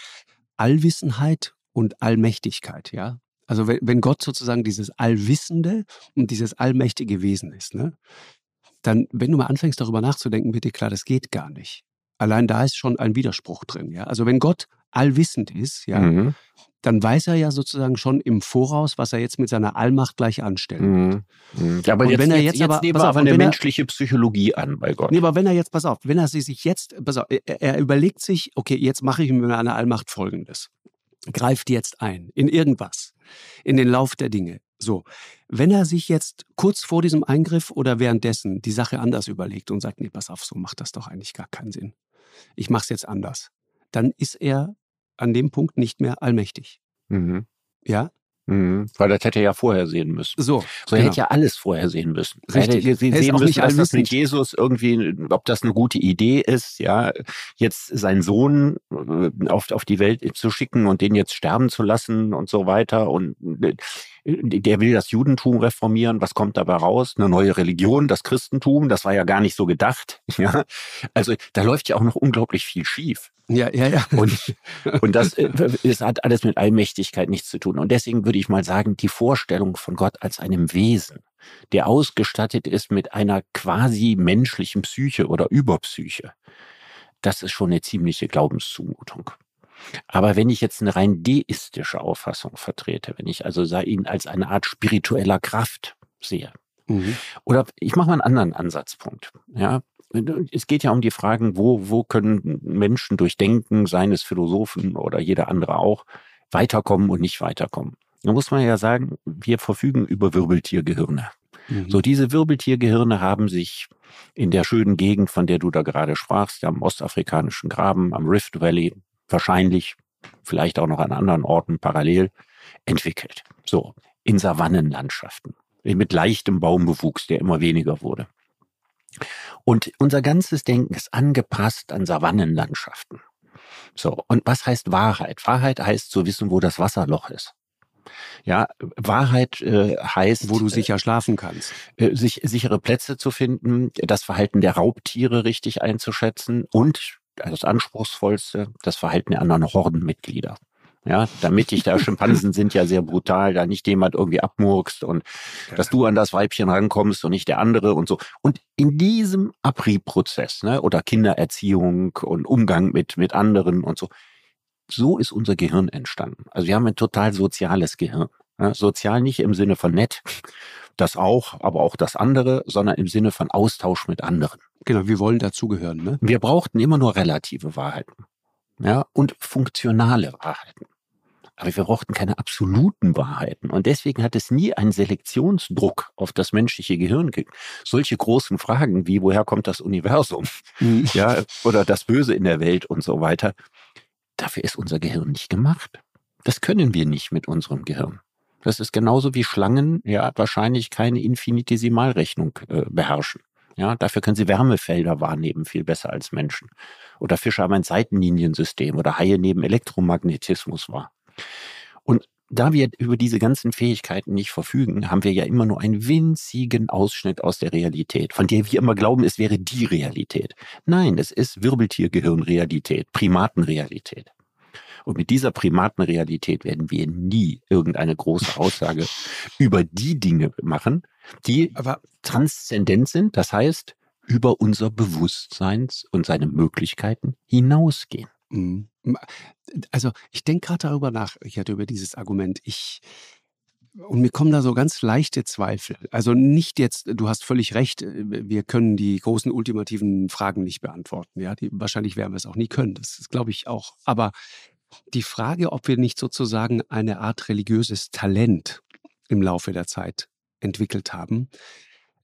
Allwissenheit und Allmächtigkeit, ja. Also wenn, wenn Gott sozusagen dieses Allwissende und dieses allmächtige Wesen ist, ne, dann, wenn du mal anfängst, darüber nachzudenken, wird dir klar, das geht gar nicht. Allein da ist schon ein Widerspruch drin. Ja? Also wenn Gott allwissend ist, ja, mhm. dann weiß er ja sozusagen schon im Voraus, was er jetzt mit seiner Allmacht gleich anstellt. Mhm. Mhm. Ja, aber und jetzt, wenn er jetzt, jetzt, aber, nehmen wir eine menschliche Psychologie an bei Gott. Nee, aber wenn er jetzt, pass auf, wenn er sich jetzt, pass auf, er, er überlegt sich, okay, jetzt mache ich mit meiner Allmacht Folgendes. Greift jetzt ein in irgendwas in den Lauf der Dinge. So, wenn er sich jetzt kurz vor diesem Eingriff oder währenddessen die Sache anders überlegt und sagt, nee, pass auf, so macht das doch eigentlich gar keinen Sinn. Ich mache es jetzt anders. Dann ist er an dem Punkt nicht mehr allmächtig. Mhm. Ja? Mhm, weil das hätte er ja vorher sehen müssen. So, so er genau. hätte ja alles vorher sehen müssen. Richtig. Er hätte sehen müssen, nicht dass das mit Jesus irgendwie, ob das eine gute Idee ist, ja, jetzt seinen Sohn äh, auf, auf die Welt zu schicken und den jetzt sterben zu lassen und so weiter. Und äh, der will das Judentum reformieren. Was kommt dabei raus? Eine neue Religion, das Christentum. Das war ja gar nicht so gedacht. Ja, also da läuft ja auch noch unglaublich viel schief. Ja, ja, ja. Und, und das, das hat alles mit Allmächtigkeit nichts zu tun. Und deswegen würde ich mal sagen, die Vorstellung von Gott als einem Wesen, der ausgestattet ist mit einer quasi menschlichen Psyche oder Überpsyche, das ist schon eine ziemliche Glaubenszumutung. Aber wenn ich jetzt eine rein deistische Auffassung vertrete, wenn ich also ihn als eine Art spiritueller Kraft sehe, mhm. oder ich mache mal einen anderen Ansatzpunkt, ja, es geht ja um die Fragen, wo, wo können Menschen durch Denken, seines Philosophen oder jeder andere auch, weiterkommen und nicht weiterkommen. Da muss man ja sagen, wir verfügen über Wirbeltiergehirne. Mhm. So, diese Wirbeltiergehirne haben sich in der schönen Gegend, von der du da gerade sprachst, am ostafrikanischen Graben, am Rift Valley, wahrscheinlich, vielleicht auch noch an anderen Orten parallel, entwickelt. So, in Savannenlandschaften, mit leichtem Baumbewuchs, der immer weniger wurde. Und unser ganzes Denken ist angepasst an Savannenlandschaften. So, und was heißt Wahrheit? Wahrheit heißt zu wissen, wo das Wasserloch ist. Ja, Wahrheit äh, heißt, wo du äh, sicher schlafen kannst, äh, sich sichere Plätze zu finden, das Verhalten der Raubtiere richtig einzuschätzen und das anspruchsvollste, das Verhalten der anderen Hordenmitglieder. Ja, damit ich da Schimpansen sind ja sehr brutal, da nicht jemand irgendwie abmurkst und ja. dass du an das Weibchen rankommst und nicht der andere und so. Und in diesem Abriebprozess, ne, oder Kindererziehung und Umgang mit, mit anderen und so, so ist unser Gehirn entstanden. Also wir haben ein total soziales Gehirn. Ja, sozial nicht im Sinne von nett, das auch, aber auch das andere, sondern im Sinne von Austausch mit anderen. Genau, wir wollen dazugehören. Ne? Wir brauchten immer nur relative Wahrheiten ja, und funktionale Wahrheiten. Aber wir brauchten keine absoluten Wahrheiten. Und deswegen hat es nie einen Selektionsdruck auf das menschliche Gehirn gegeben. Solche großen Fragen wie, woher kommt das Universum? Mhm. Ja, oder das Böse in der Welt und so weiter. Dafür ist unser Gehirn nicht gemacht. Das können wir nicht mit unserem Gehirn. Das ist genauso wie Schlangen ja wahrscheinlich keine Infinitesimalrechnung äh, beherrschen. Ja, dafür können sie Wärmefelder wahrnehmen, viel besser als Menschen. Oder Fische haben ein Seitenliniensystem oder Haie nehmen Elektromagnetismus wahr. Und da wir über diese ganzen Fähigkeiten nicht verfügen, haben wir ja immer nur einen winzigen Ausschnitt aus der Realität, von der wir immer glauben, es wäre die Realität. Nein, es ist Wirbeltiergehirnrealität, Primatenrealität. Und mit dieser Primatenrealität werden wir nie irgendeine große Aussage über die Dinge machen, die aber transzendent sind, das heißt, über unser Bewusstseins und seine Möglichkeiten hinausgehen. Mhm. Also ich denke gerade darüber nach, ich hatte über dieses Argument, ich und mir kommen da so ganz leichte Zweifel. Also nicht jetzt, du hast völlig recht, äh, wir können die großen ultimativen Fragen nicht beantworten. Ja, die, wahrscheinlich werden wir es auch nie können. Das glaube ich auch. Aber die Frage, ob wir nicht sozusagen eine Art religiöses Talent im Laufe der Zeit entwickelt haben,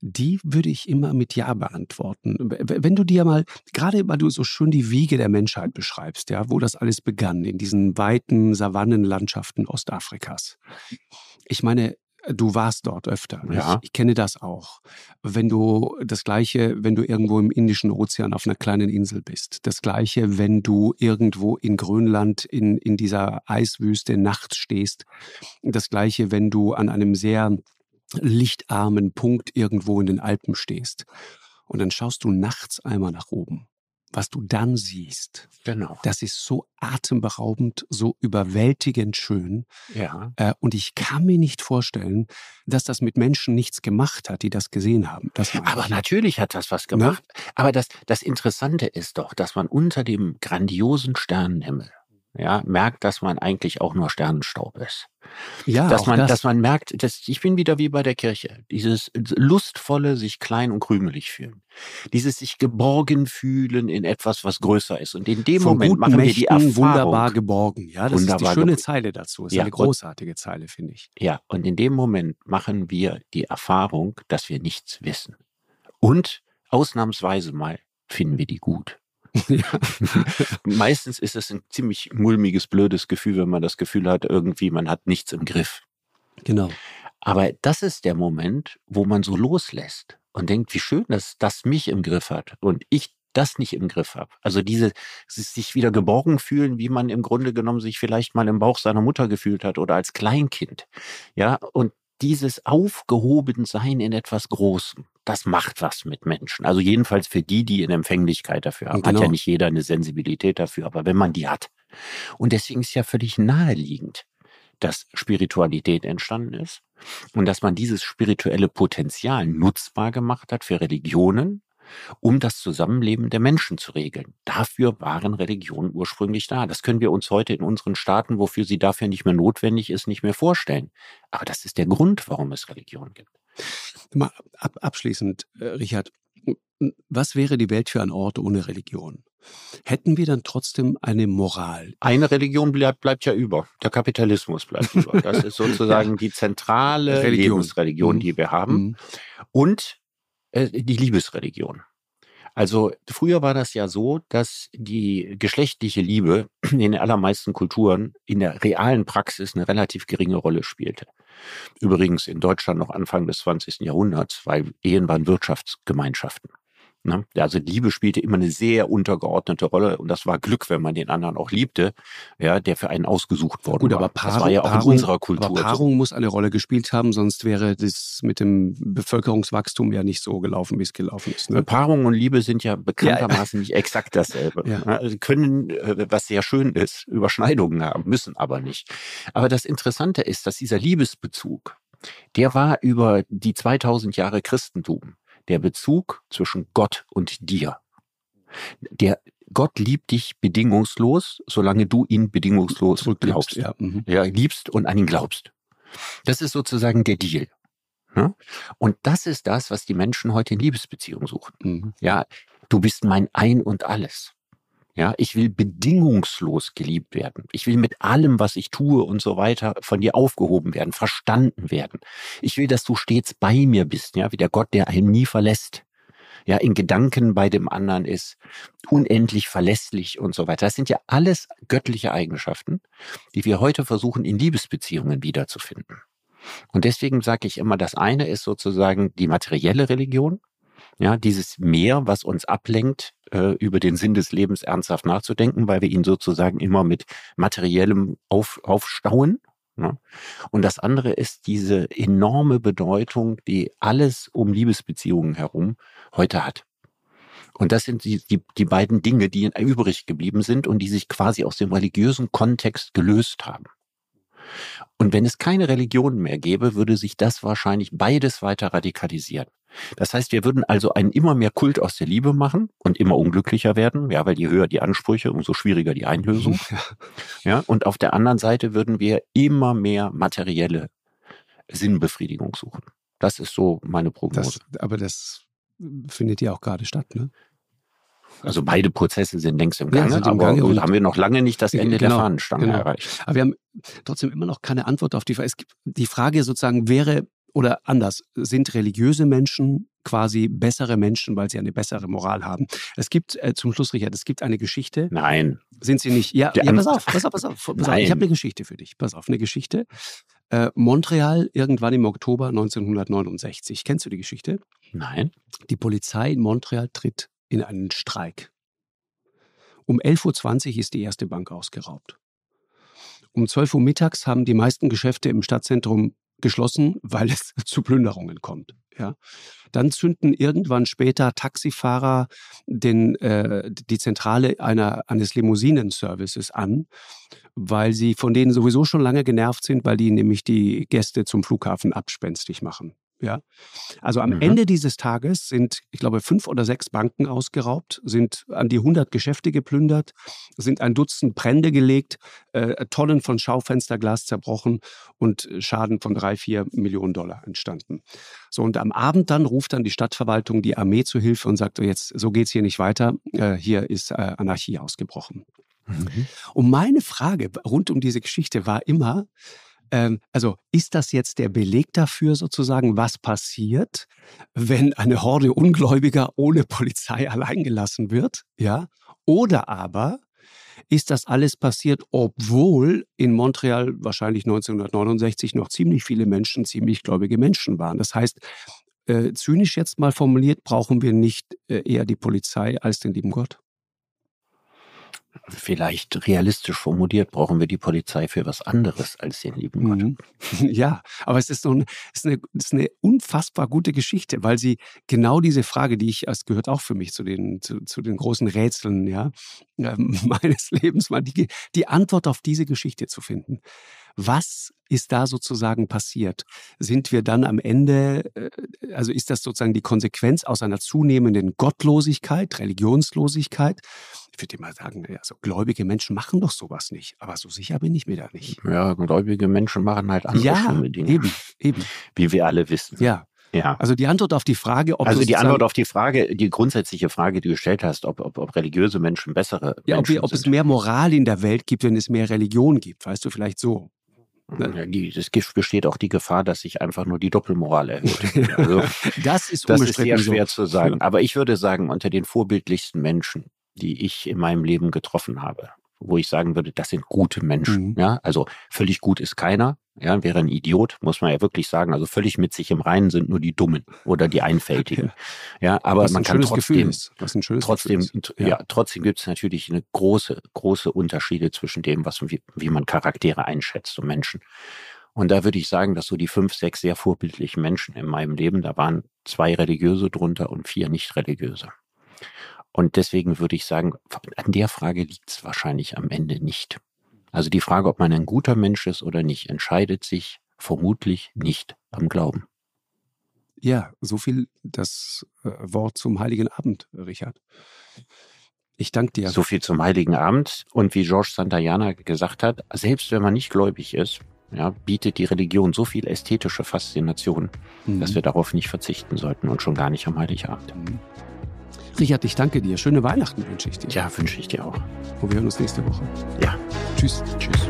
die würde ich immer mit Ja beantworten. Wenn du dir mal, gerade weil du so schön die Wiege der Menschheit beschreibst, ja, wo das alles begann, in diesen weiten Savannenlandschaften Ostafrikas. Ich meine, du warst dort öfter. Ja. Ich, ich, kenne das auch. Wenn du das Gleiche, wenn du irgendwo im Indischen Ozean auf einer kleinen Insel bist. Das Gleiche, wenn du irgendwo in Grönland in, in dieser Eiswüste nachts stehst. Das Gleiche, wenn du an einem sehr lichtarmen Punkt irgendwo in den Alpen stehst. Und dann schaust du nachts einmal nach oben. Was du dann siehst, genau. das ist so atemberaubend, so überwältigend schön. Ja. Äh, und ich kann mir nicht vorstellen, dass das mit Menschen nichts gemacht hat, die das gesehen haben. Das Aber ich. natürlich hat das was ne? gemacht. Ja? Aber das, das Interessante ist doch, dass man unter dem grandiosen Sternenhimmel ja, merkt, dass man eigentlich auch nur Sternenstaub ist. Ja, dass man, das. dass man merkt, dass ich bin wieder wie bei der Kirche. Dieses lustvolle, sich klein und krümelig fühlen. Dieses sich geborgen fühlen in etwas, was größer ist. Und in dem Von Moment machen wir die Erfahrung. Wunderbar geborgen. Ja, das ist die schöne Zeile dazu. Das ist ja, eine großartige und, Zeile, finde ich. Ja, und in dem Moment machen wir die Erfahrung, dass wir nichts wissen. Und ausnahmsweise mal finden wir die gut. Meistens ist es ein ziemlich mulmiges, blödes Gefühl, wenn man das Gefühl hat, irgendwie man hat nichts im Griff. Genau. Aber das ist der Moment, wo man so loslässt und denkt, wie schön, dass das mich im Griff hat und ich das nicht im Griff habe. Also diese sich wieder geborgen fühlen, wie man im Grunde genommen sich vielleicht mal im Bauch seiner Mutter gefühlt hat oder als Kleinkind. Ja, und dieses Aufgehobensein in etwas Großem, das macht was mit Menschen. Also jedenfalls für die, die eine Empfänglichkeit dafür haben. Genau. Hat ja genau. nicht jeder eine Sensibilität dafür, aber wenn man die hat. Und deswegen ist ja völlig naheliegend, dass Spiritualität entstanden ist und dass man dieses spirituelle Potenzial nutzbar gemacht hat für Religionen, um das Zusammenleben der Menschen zu regeln. Dafür waren Religionen ursprünglich da. Das können wir uns heute in unseren Staaten, wofür sie dafür nicht mehr notwendig ist, nicht mehr vorstellen. Aber das ist der Grund, warum es Religion gibt. Mal ab, abschließend, äh, Richard, was wäre die Welt für ein Ort ohne Religion? Hätten wir dann trotzdem eine Moral? Eine Religion bleibt, bleibt ja über. Der Kapitalismus bleibt über. Das ist sozusagen die zentrale Religion. Lebensreligion, mhm. die wir haben. Mhm. Und äh, die Liebesreligion. Also früher war das ja so, dass die geschlechtliche Liebe in den allermeisten Kulturen in der realen Praxis eine relativ geringe Rolle spielte. Übrigens in Deutschland noch Anfang des 20. Jahrhunderts, weil Ehen waren Wirtschaftsgemeinschaften. Ne? Also Liebe spielte immer eine sehr untergeordnete Rolle und das war Glück, wenn man den anderen auch liebte, ja, der für einen ausgesucht worden Gut, war. Aber Paarung, das war ja auch Paarung, in unserer Kultur. Aber Paarung muss eine Rolle gespielt haben, sonst wäre das mit dem Bevölkerungswachstum ja nicht so gelaufen, wie es gelaufen ist. Ne? Paarung und Liebe sind ja bekanntermaßen ja. nicht exakt dasselbe. Ja. Also sie können, äh, was sehr schön ist, Überschneidungen haben, müssen aber nicht. Aber das Interessante ist, dass dieser Liebesbezug, der war über die 2000 Jahre Christentum der Bezug zwischen Gott und dir. Der Gott liebt dich bedingungslos, solange du ihn bedingungslos glaubst. Ja, mhm. ja, liebst und an ihn glaubst. Das ist sozusagen der Deal. Ja? Und das ist das, was die Menschen heute in Liebesbeziehungen suchen. Mhm. Ja, du bist mein Ein und alles. Ja, ich will bedingungslos geliebt werden. Ich will mit allem, was ich tue und so weiter von dir aufgehoben werden, verstanden werden. Ich will, dass du stets bei mir bist, ja, wie der Gott, der einen nie verlässt. Ja, in Gedanken bei dem anderen ist, unendlich verlässlich und so weiter. Das sind ja alles göttliche Eigenschaften, die wir heute versuchen, in Liebesbeziehungen wiederzufinden. Und deswegen sage ich immer, das eine ist sozusagen die materielle Religion, ja, dieses Mehr, was uns ablenkt, äh, über den Sinn des Lebens ernsthaft nachzudenken, weil wir ihn sozusagen immer mit materiellem auf, aufstauen. Ne? Und das andere ist diese enorme Bedeutung, die alles um Liebesbeziehungen herum heute hat. Und das sind die, die, die beiden Dinge, die übrig geblieben sind und die sich quasi aus dem religiösen Kontext gelöst haben. Und wenn es keine Religion mehr gäbe, würde sich das wahrscheinlich beides weiter radikalisieren. Das heißt, wir würden also einen immer mehr Kult aus der Liebe machen und immer unglücklicher werden, ja, weil je höher die Ansprüche, umso schwieriger die Einlösung. Ja, und auf der anderen Seite würden wir immer mehr materielle Sinnbefriedigung suchen. Das ist so meine Prognose. Das, aber das findet ja auch gerade statt, ne? Also beide Prozesse sind längst im Gange, ja, im Gange aber haben wir noch lange nicht das Ende genau, der Fahnenstange genau. erreicht. Aber wir haben trotzdem immer noch keine Antwort auf die Frage. Es gibt, die Frage sozusagen wäre, oder anders, sind religiöse Menschen quasi bessere Menschen, weil sie eine bessere Moral haben. Es gibt äh, zum Schluss, Richard, es gibt eine Geschichte. Nein. Sind sie nicht? Ja, ja pass auf, pass auf, pass auf. Pass auf. Ich habe eine Geschichte für dich. Pass auf, eine Geschichte. Äh, Montreal irgendwann im Oktober 1969. Kennst du die Geschichte? Nein. Die Polizei in Montreal tritt in einen Streik. Um 11.20 Uhr ist die erste Bank ausgeraubt. Um 12 Uhr mittags haben die meisten Geschäfte im Stadtzentrum geschlossen, weil es zu Plünderungen kommt. Ja. Dann zünden irgendwann später Taxifahrer den, äh, die Zentrale einer, eines Limousinenservices an, weil sie von denen sowieso schon lange genervt sind, weil die nämlich die Gäste zum Flughafen abspenstig machen. Ja. Also am mhm. Ende dieses Tages sind, ich glaube, fünf oder sechs Banken ausgeraubt, sind an die 100 Geschäfte geplündert, sind ein Dutzend Brände gelegt, äh, Tonnen von Schaufensterglas zerbrochen und Schaden von drei, vier Millionen Dollar entstanden. So, und am Abend dann ruft dann die Stadtverwaltung die Armee zu Hilfe und sagt, jetzt, so geht's hier nicht weiter, äh, hier ist äh, Anarchie ausgebrochen. Mhm. Und meine Frage rund um diese Geschichte war immer, ähm, also ist das jetzt der Beleg dafür sozusagen, was passiert, wenn eine Horde Ungläubiger ohne Polizei allein gelassen wird? Ja? Oder aber ist das alles passiert, obwohl in Montreal wahrscheinlich 1969 noch ziemlich viele Menschen, ziemlich gläubige Menschen waren. Das heißt, äh, zynisch jetzt mal formuliert, brauchen wir nicht äh, eher die Polizei als den lieben Gott? Vielleicht realistisch formuliert brauchen wir die Polizei für was anderes als den lieben Gott. Mhm. Ja, aber es ist, so ein, es ist, eine, es ist eine unfassbar gute Geschichte, weil sie genau diese Frage, die ich, es gehört auch für mich zu den, zu, zu den großen Rätseln ja, meines Lebens, mal die, die Antwort auf diese Geschichte zu finden. Was ist da sozusagen passiert? Sind wir dann am Ende, äh, also ist das sozusagen die Konsequenz aus einer zunehmenden Gottlosigkeit, Religionslosigkeit? Ich würde mal sagen, also gläubige Menschen machen doch sowas nicht, aber so sicher bin ich mir da nicht. Ja, gläubige Menschen machen halt andere ja, schlimme Dinge. Eben, eben. Wie wir alle wissen. Ja. Ja. Also die Antwort auf die Frage, ob also die Antwort auf die Frage, die grundsätzliche Frage, die du gestellt hast, ob, ob, ob religiöse Menschen bessere ja, Menschen ob, ob es mehr Moral in der Welt gibt, wenn es mehr Religion gibt, weißt du vielleicht so. Die, es besteht auch die Gefahr, dass sich einfach nur die Doppelmoral erhöht. Also, das ist, das ist sehr schwer so. zu sagen. Aber ich würde sagen, unter den vorbildlichsten Menschen, die ich in meinem Leben getroffen habe, wo ich sagen würde, das sind gute Menschen. Mhm. Ja, also völlig gut ist keiner. Ja, wäre ein Idiot, muss man ja wirklich sagen. Also völlig mit sich im Reinen sind nur die Dummen oder die Einfältigen. Ja, aber was man kann trotzdem, trotzdem, ja. ja. trotzdem gibt es natürlich eine große, große Unterschiede zwischen dem, was wie, wie man Charaktere einschätzt und Menschen. Und da würde ich sagen, dass so die fünf, sechs sehr vorbildlichen Menschen in meinem Leben, da waren zwei religiöse drunter und vier nicht religiöse. Und deswegen würde ich sagen, an der Frage liegt es wahrscheinlich am Ende nicht. Also die Frage, ob man ein guter Mensch ist oder nicht, entscheidet sich vermutlich nicht am Glauben. Ja, so viel das äh, Wort zum Heiligen Abend, Richard. Ich danke dir. So viel zum Heiligen Abend. Und wie Georges Santayana gesagt hat, selbst wenn man nicht gläubig ist, ja, bietet die Religion so viel ästhetische Faszination, mhm. dass wir darauf nicht verzichten sollten und schon gar nicht am Heiligen Abend. Mhm. Richard, ich danke dir. Schöne Weihnachten wünsche ich dir. Ja, wünsche ich dir auch. Und wir hören uns nächste Woche. Ja. Tschüss. Tschüss.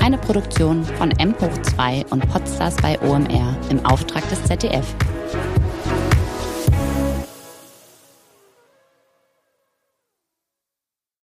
Eine Produktion von M2 und Podstars bei OMR im Auftrag des ZDF.